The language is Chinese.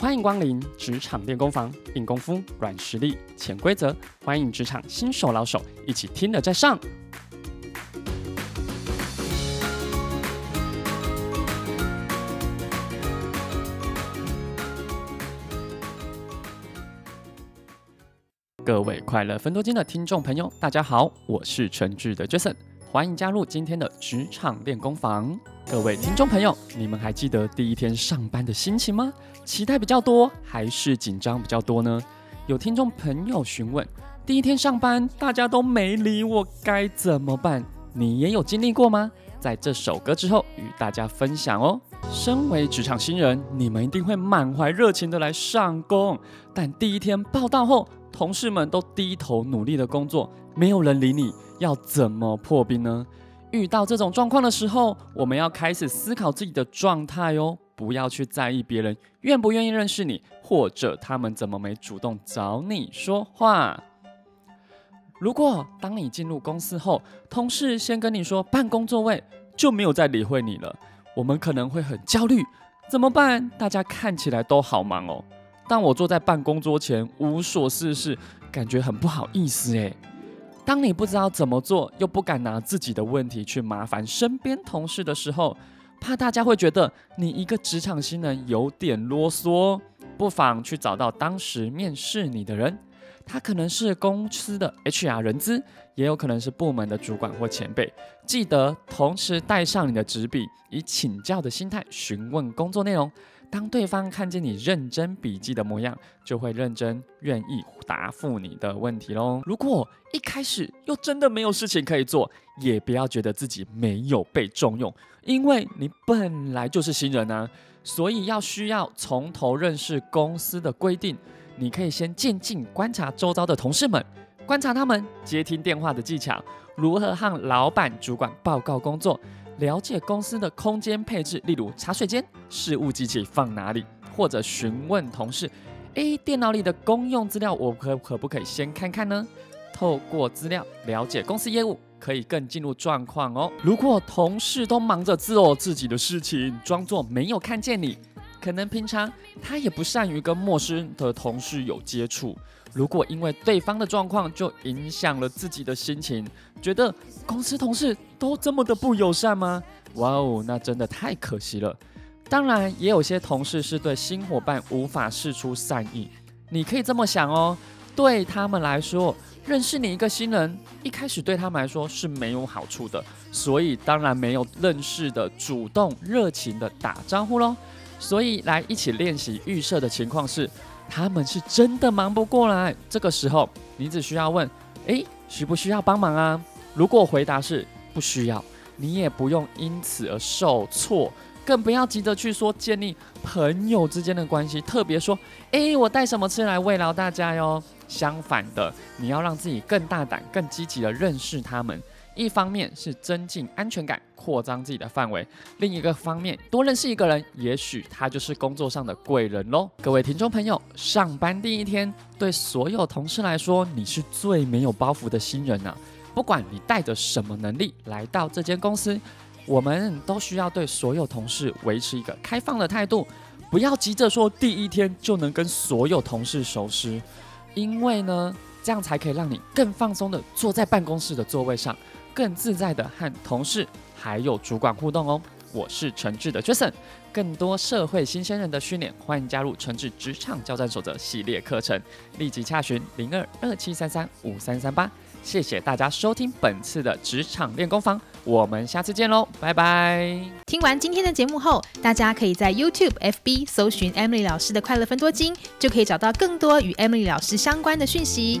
欢迎光临职场练功房，硬功夫、软实力、潜规则，欢迎职场新手老手一起听了再上。各位快乐分多金的听众朋友，大家好，我是诚挚的 Jason，欢迎加入今天的职场练功房。各位听众朋友，你们还记得第一天上班的心情吗？期待比较多还是紧张比较多呢？有听众朋友询问，第一天上班大家都没理我，该怎么办？你也有经历过吗？在这首歌之后与大家分享哦。身为职场新人，你们一定会满怀热情的来上工，但第一天报到后，同事们都低头努力的工作，没有人理你，要怎么破冰呢？遇到这种状况的时候，我们要开始思考自己的状态哦。不要去在意别人愿不愿意认识你，或者他们怎么没主动找你说话。如果当你进入公司后，同事先跟你说办公座位，就没有再理会你了，我们可能会很焦虑，怎么办？大家看起来都好忙哦，但我坐在办公桌前无所事事，感觉很不好意思诶。当你不知道怎么做，又不敢拿自己的问题去麻烦身边同事的时候，怕大家会觉得你一个职场新人有点啰嗦，不妨去找到当时面试你的人，他可能是公司的 HR 人资，也有可能是部门的主管或前辈。记得同时带上你的纸笔，以请教的心态询问工作内容。当对方看见你认真笔记的模样，就会认真愿意答复你的问题喽。如果一开始又真的没有事情可以做，也不要觉得自己没有被重用，因为你本来就是新人啊，所以要需要从头认识公司的规定。你可以先静静观察周遭的同事们，观察他们接听电话的技巧，如何和老板、主管报告工作。了解公司的空间配置，例如茶水间、事务机器放哪里，或者询问同事：“诶，电脑里的公用资料我可可不可以先看看呢？”透过资料了解公司业务，可以更进入状况哦。如果同事都忙着做自己的事情，装作没有看见你，可能平常他也不善于跟陌生的同事有接触。如果因为对方的状况就影响了自己的心情，觉得公司同事都这么的不友善吗？哇哦，那真的太可惜了。当然，也有些同事是对新伙伴无法释出善意。你可以这么想哦，对他们来说，认识你一个新人，一开始对他们来说是没有好处的，所以当然没有认识的主动热情的打招呼喽。所以来一起练习预设的情况是。他们是真的忙不过来，这个时候你只需要问：诶，需不需要帮忙啊？如果回答是不需要，你也不用因此而受挫，更不要急着去说建立朋友之间的关系，特别说：诶，我带什么吃来慰劳大家哟。相反的，你要让自己更大胆、更积极地认识他们。一方面是增进安全感，扩张自己的范围；另一个方面，多认识一个人，也许他就是工作上的贵人喽。各位听众朋友，上班第一天，对所有同事来说，你是最没有包袱的新人啊！不管你带着什么能力来到这间公司，我们都需要对所有同事维持一个开放的态度，不要急着说第一天就能跟所有同事熟识，因为呢，这样才可以让你更放松的坐在办公室的座位上。更自在的和同事还有主管互动哦。我是诚挚的 Jason，更多社会新鲜人的训练，欢迎加入诚挚职场交战守则系列课程，立即洽询零二二七三三五三三八。谢谢大家收听本次的职场练功房，我们下次见喽，拜拜。听完今天的节目后，大家可以在 YouTube、FB 搜寻 Emily 老师的快乐分多金，就可以找到更多与 Emily 老师相关的讯息。